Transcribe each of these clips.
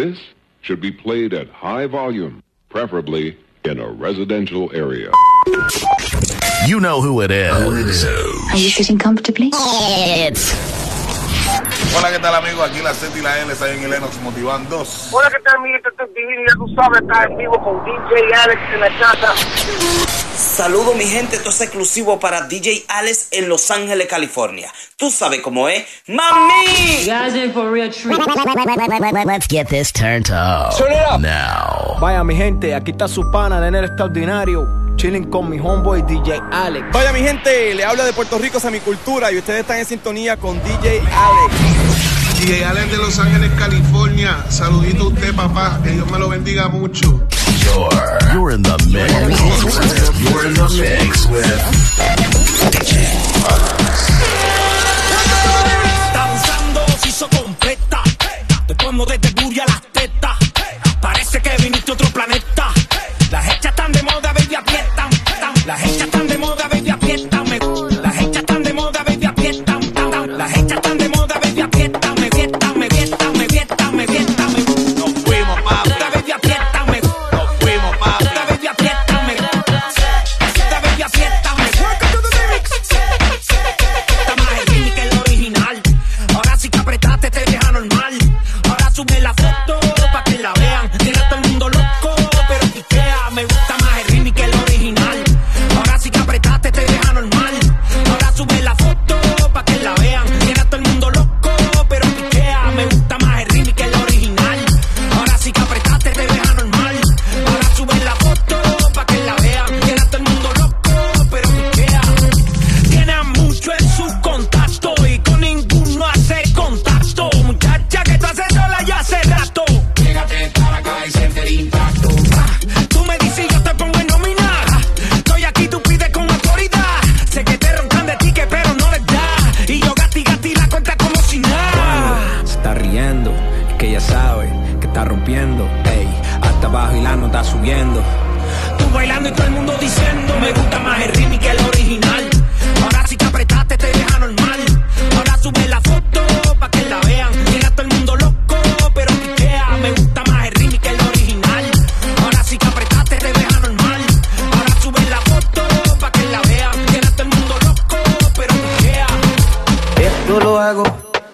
This should be played at high volume, preferably in a residential area. You know who it is. Are you sitting comfortably? It's Hola, ¿qué tal, amigo? Aquí la Z y la L, Sayon y Lennox Motivan 2. Hola, ¿qué tal, mi gente? Esto es divino, ya tú sabes, estás en vivo con DJ Alex en la casa. Saludo mi gente, esto es exclusivo para DJ Alex en Los Ángeles, California. Tú sabes cómo es. ¡Mami! Let's get this turned up. Turn it up. Now. Vaya mi gente, aquí está su pana de Nel Extraordinario, chilling con mi homeboy DJ Alex. Vaya mi gente, le habla de Puerto Rico a mi cultura y ustedes están en sintonía con DJ Alex. DJ Alex de Los Ángeles, California. Saludito a usted, papá. Que Dios me lo bendiga mucho. You're, you're in the mix. You're in the mix with DJ Está usando se hizo completa. Te pongo desde Buria a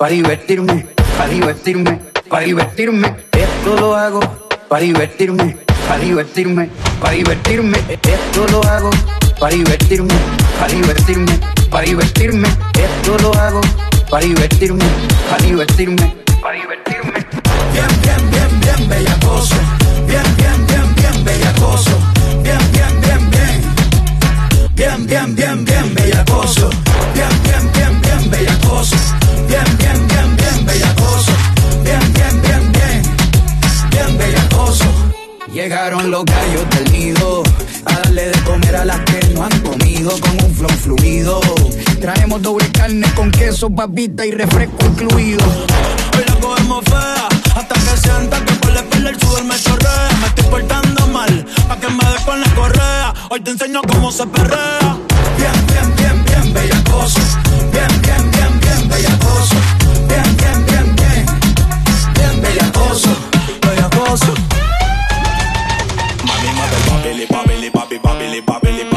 para divertirme, para divertirme, para divertirme. Esto lo hago para divertirme, para divertirme, para divertirme. Esto lo hago para divertirme, para divertirme, para divertirme. Esto lo hago para divertirme, para divertirme, para divertirme. Bien, bien, bien, bien bellacoso Bien, Los gallos del nido. A darle de comer a las que no han comido con un flow fluido. Traemos doble carne con queso, papita y refresco incluido. Hoy la cogemos fea Hasta que sienta que por la espalda el sudor me chorrea. Me estoy portando mal Pa' que me dé con la correa. Hoy te enseño cómo se perrea. Bien, bien, bien, bien bellacoso. Bien, bien, bien, bien bellacoso. Bien, bien, bien, bien Bien bellacoso. Bellacoso. Mami, bobby, bobby, bobby.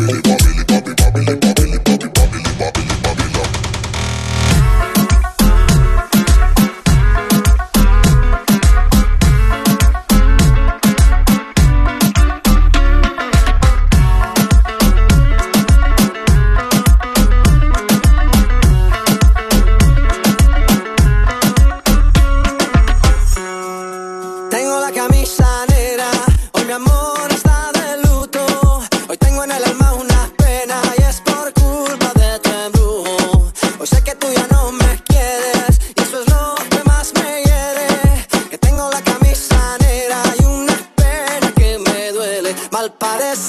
minute.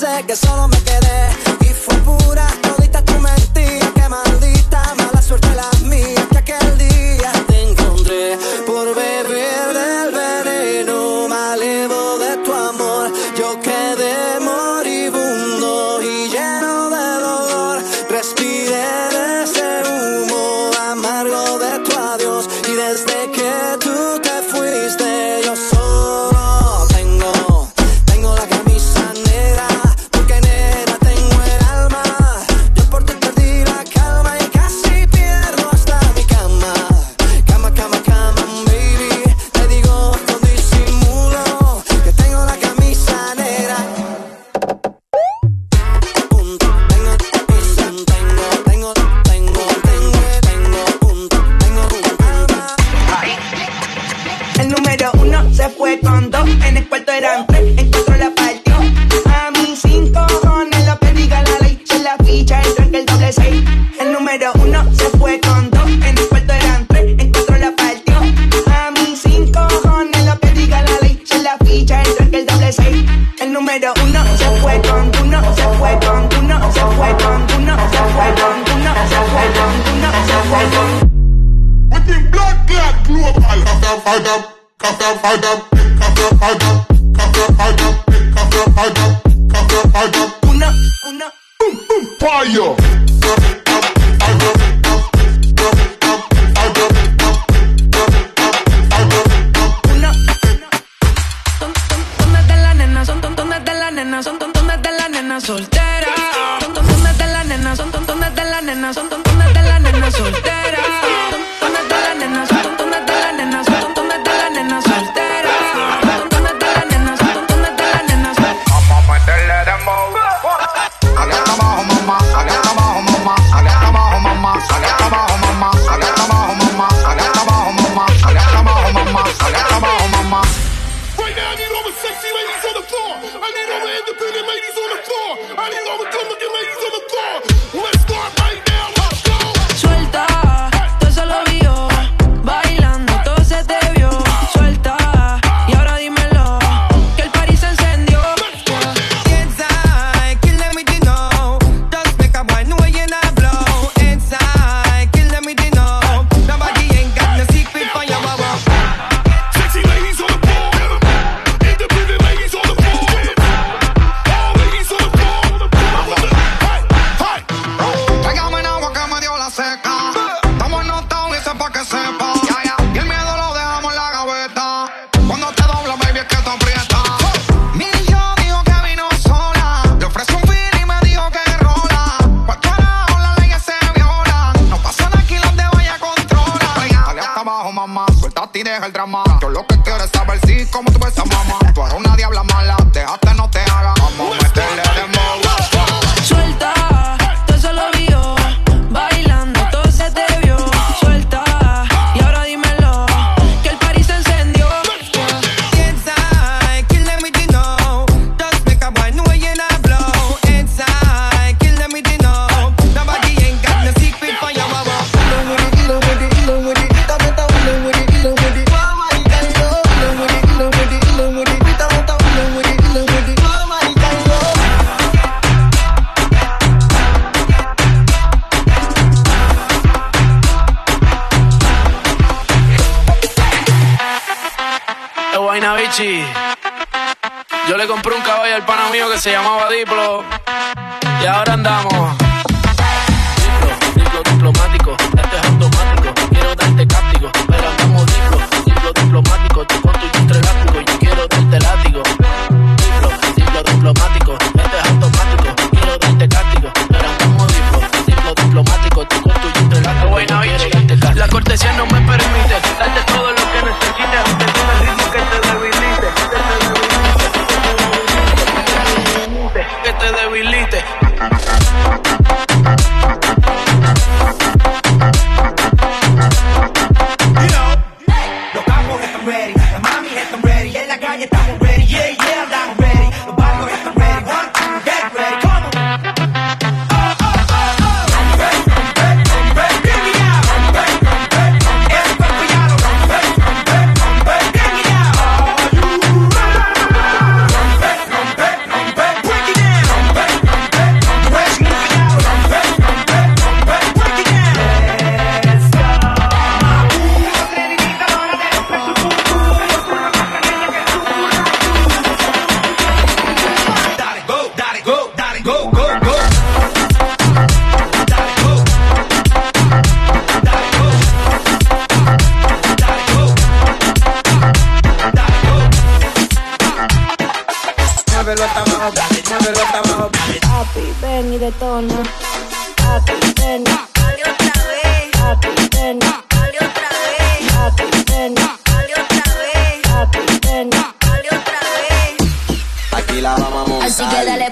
sé que solo me que el doble seis. El número uno se fue con uno, se fue con uno, se fue con uno, se fue con uno, se fue con uno, se fue con Within fire. soltar. mamá. Suéltate y deja el drama. Yo lo que quiero es saber si, como tú ves a mamá. Tú eres una diabla mala, déjate, no te hagas. Vamos a meterle de moda. Suelta, te solo vi Yo le compré un caballo al pana mío que se llamaba Diplo. Y ahora andamos. Diplo, diplo diplomático, este es automático. Quiero darte cáptico, pero andamos diplo, diplo diplomático. Tú con tu chiste elástico, yo quiero darte látigo. Diplo, diplo diplomático, este es automático. Quiero darte cáptico, pero andamos diplo, diplo diplomático. Tú con tu chiste elástico, yo quiero darte La cortesía no me permite darte Así que dale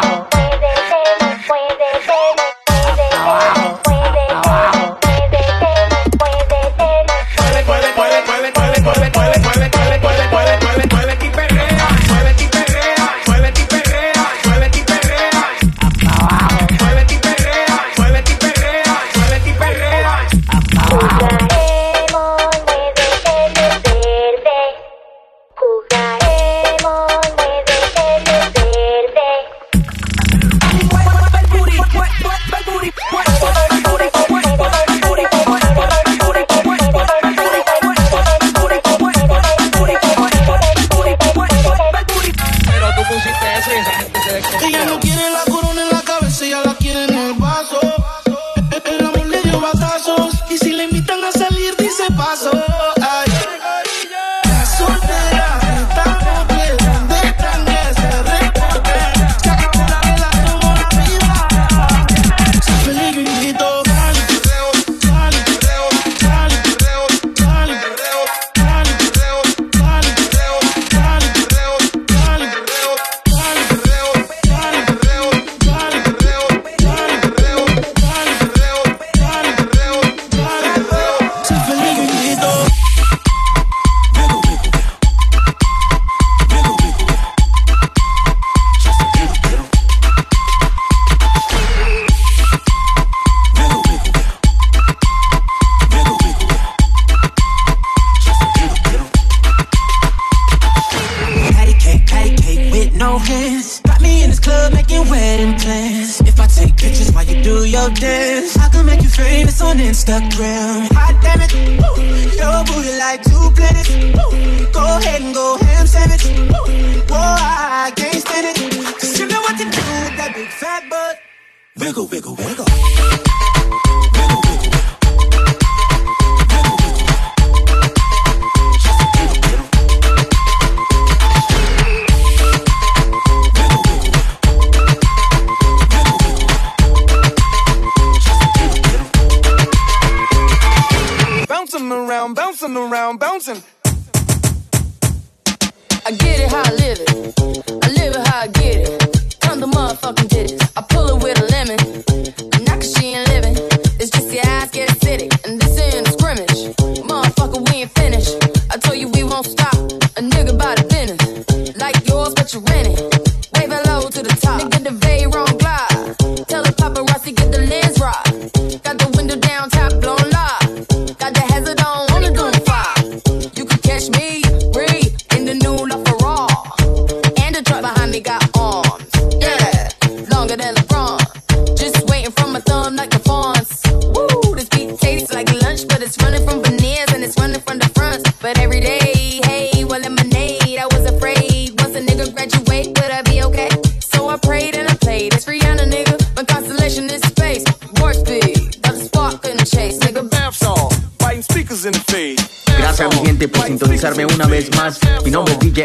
famous on Instagram. Hot damn it, Woo. booty like two planets. Go ahead and go ham sandwich. Whoa, I, I can't stand it. Cause you know what to do with that big fat butt. Wiggle, wiggle, wiggle. bouncing around, bouncing. I get it how I live it. I live it how I get it. Come the motherfucking it I pull it with a lemon. Knock she ain't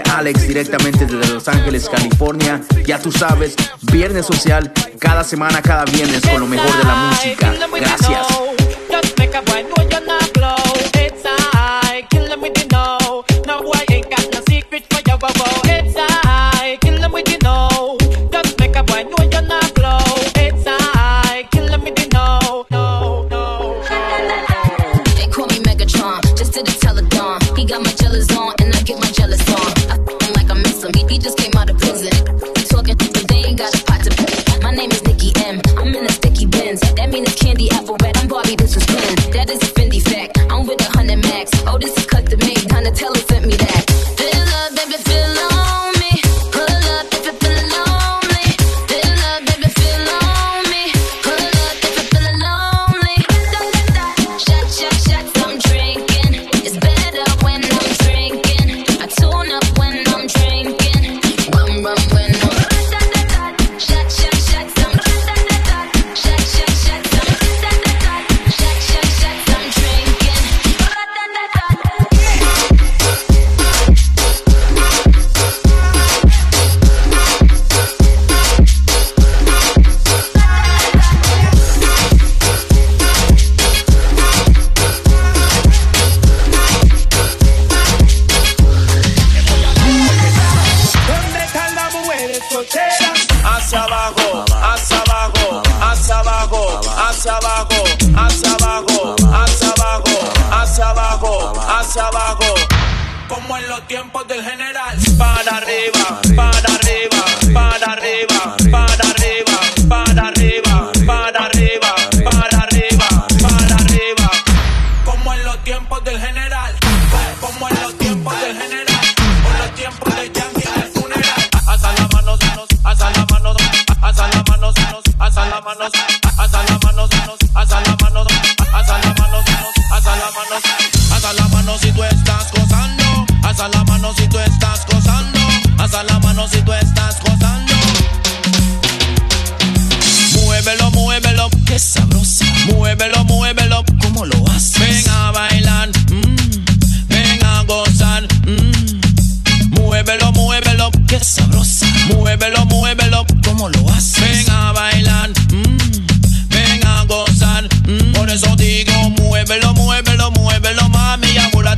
Alex directamente desde Los Ángeles, California. Ya tú sabes, Viernes Social, cada semana, cada viernes con lo mejor de la música. Gracias.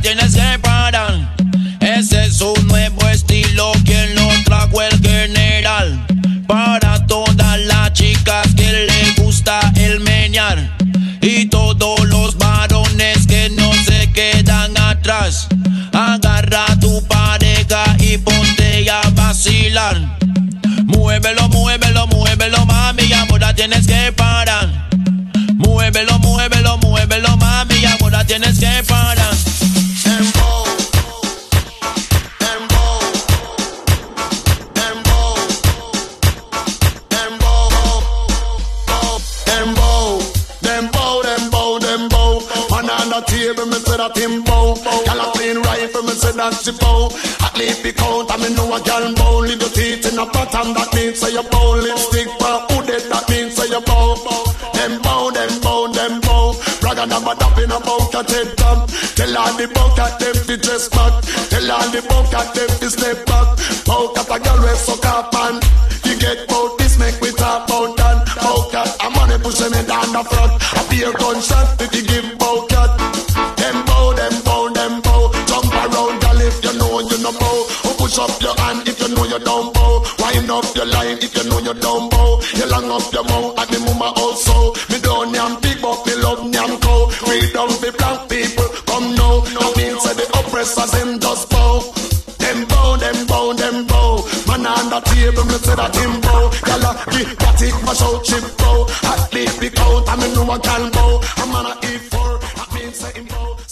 Tienes que parar. Ese es un nuevo estilo, quien lo trajo el general. Para todas las chicas que le gusta el meñar. Y todos los varones que no se quedan atrás. Agarra tu pareja y ponte a vacilar. Muévelo, muévelo, muévelo, mami, amor, la tienes que parar. Muévelo, muévelo, muévelo, mami, amor, la tienes que parar. That him bow. Gyal a clean rifle, me say that she bow. At least be count, I me know a gyal bow. Little teeth in a pattern, that means say you bow. Lipstick for hooded, that means say you bow. Dembow, dembow, dembow. Bragga number up in a bucket head top. Tell all the bucket them to dress back. Tell all the bucket them to step back. Bucket a gyal we suck up and you get bout this make we talk about that. Bucket a money pushing me down the front. A beer gunshot if you give push up your hand if you know you don't bow. Wind up your line if you know you don't bow. You long up your mouth and the mama also. Me don't yam big, but me love yam cow. We don't be black people, come now. I mean, say the oppressors them just bow. Them bow, them bow, them bow. Man on the table, me say that him bow. Gyal give got it, mash out chip bow. At least be count, I me know I can bow. I'm on a E4, I mean say him bow.